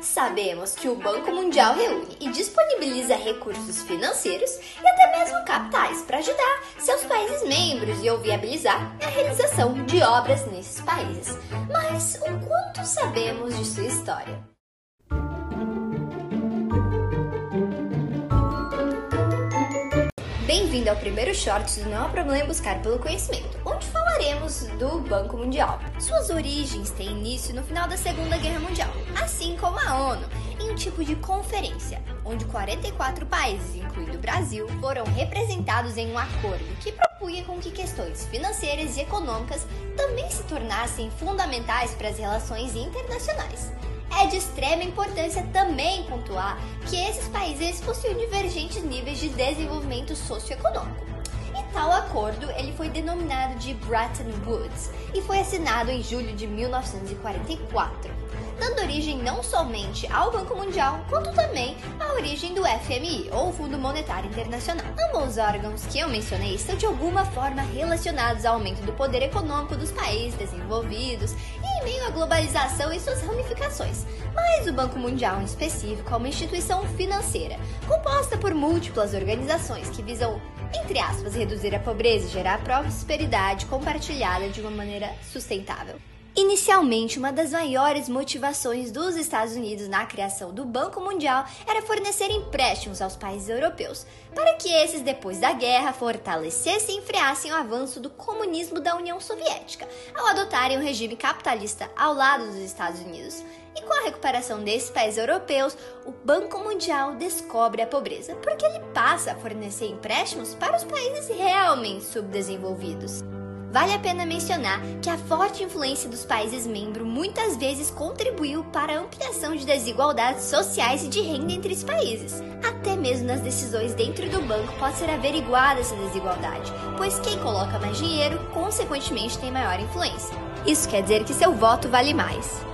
Sabemos que o Banco Mundial reúne e disponibiliza recursos financeiros e até mesmo capitais para ajudar seus países membros e ou viabilizar a realização de obras nesses países. Mas o quanto sabemos de sua história? Bem-vindo ao primeiro short do Não Há Problema Buscar pelo Conhecimento, onde falaremos do Banco Mundial. Suas origens têm início no final da Segunda Guerra Mundial, assim tipo de conferência, onde 44 países, incluindo o Brasil, foram representados em um acordo que propunha com que questões financeiras e econômicas também se tornassem fundamentais para as relações internacionais é de extrema importância também pontuar que esses países possuem divergentes níveis de desenvolvimento socioeconômico. E tal acordo ele foi denominado de Bretton Woods e foi assinado em julho de 1944 dando origem não somente ao Banco Mundial, quanto também à origem do FMI, ou Fundo Monetário Internacional. Ambos os órgãos que eu mencionei estão de alguma forma relacionados ao aumento do poder econômico dos países desenvolvidos e em meio à globalização e suas ramificações. Mas o Banco Mundial, em específico, é uma instituição financeira, composta por múltiplas organizações que visam entre aspas, reduzir a pobreza e gerar prosperidade compartilhada de uma maneira sustentável. Inicialmente, uma das maiores motivações dos Estados Unidos na criação do Banco Mundial era fornecer empréstimos aos países europeus, para que esses, depois da guerra, fortalecessem e freassem o avanço do comunismo da União Soviética, ao adotarem um regime capitalista ao lado dos Estados Unidos. E com a recuperação desses países europeus, o Banco Mundial descobre a pobreza, porque ele passa a fornecer empréstimos para os países realmente subdesenvolvidos. Vale a pena mencionar que a forte influência dos países membros muitas vezes contribuiu para a ampliação de desigualdades sociais e de renda entre os países. Até mesmo nas decisões dentro do banco pode ser averiguada essa desigualdade, pois quem coloca mais dinheiro, consequentemente, tem maior influência. Isso quer dizer que seu voto vale mais.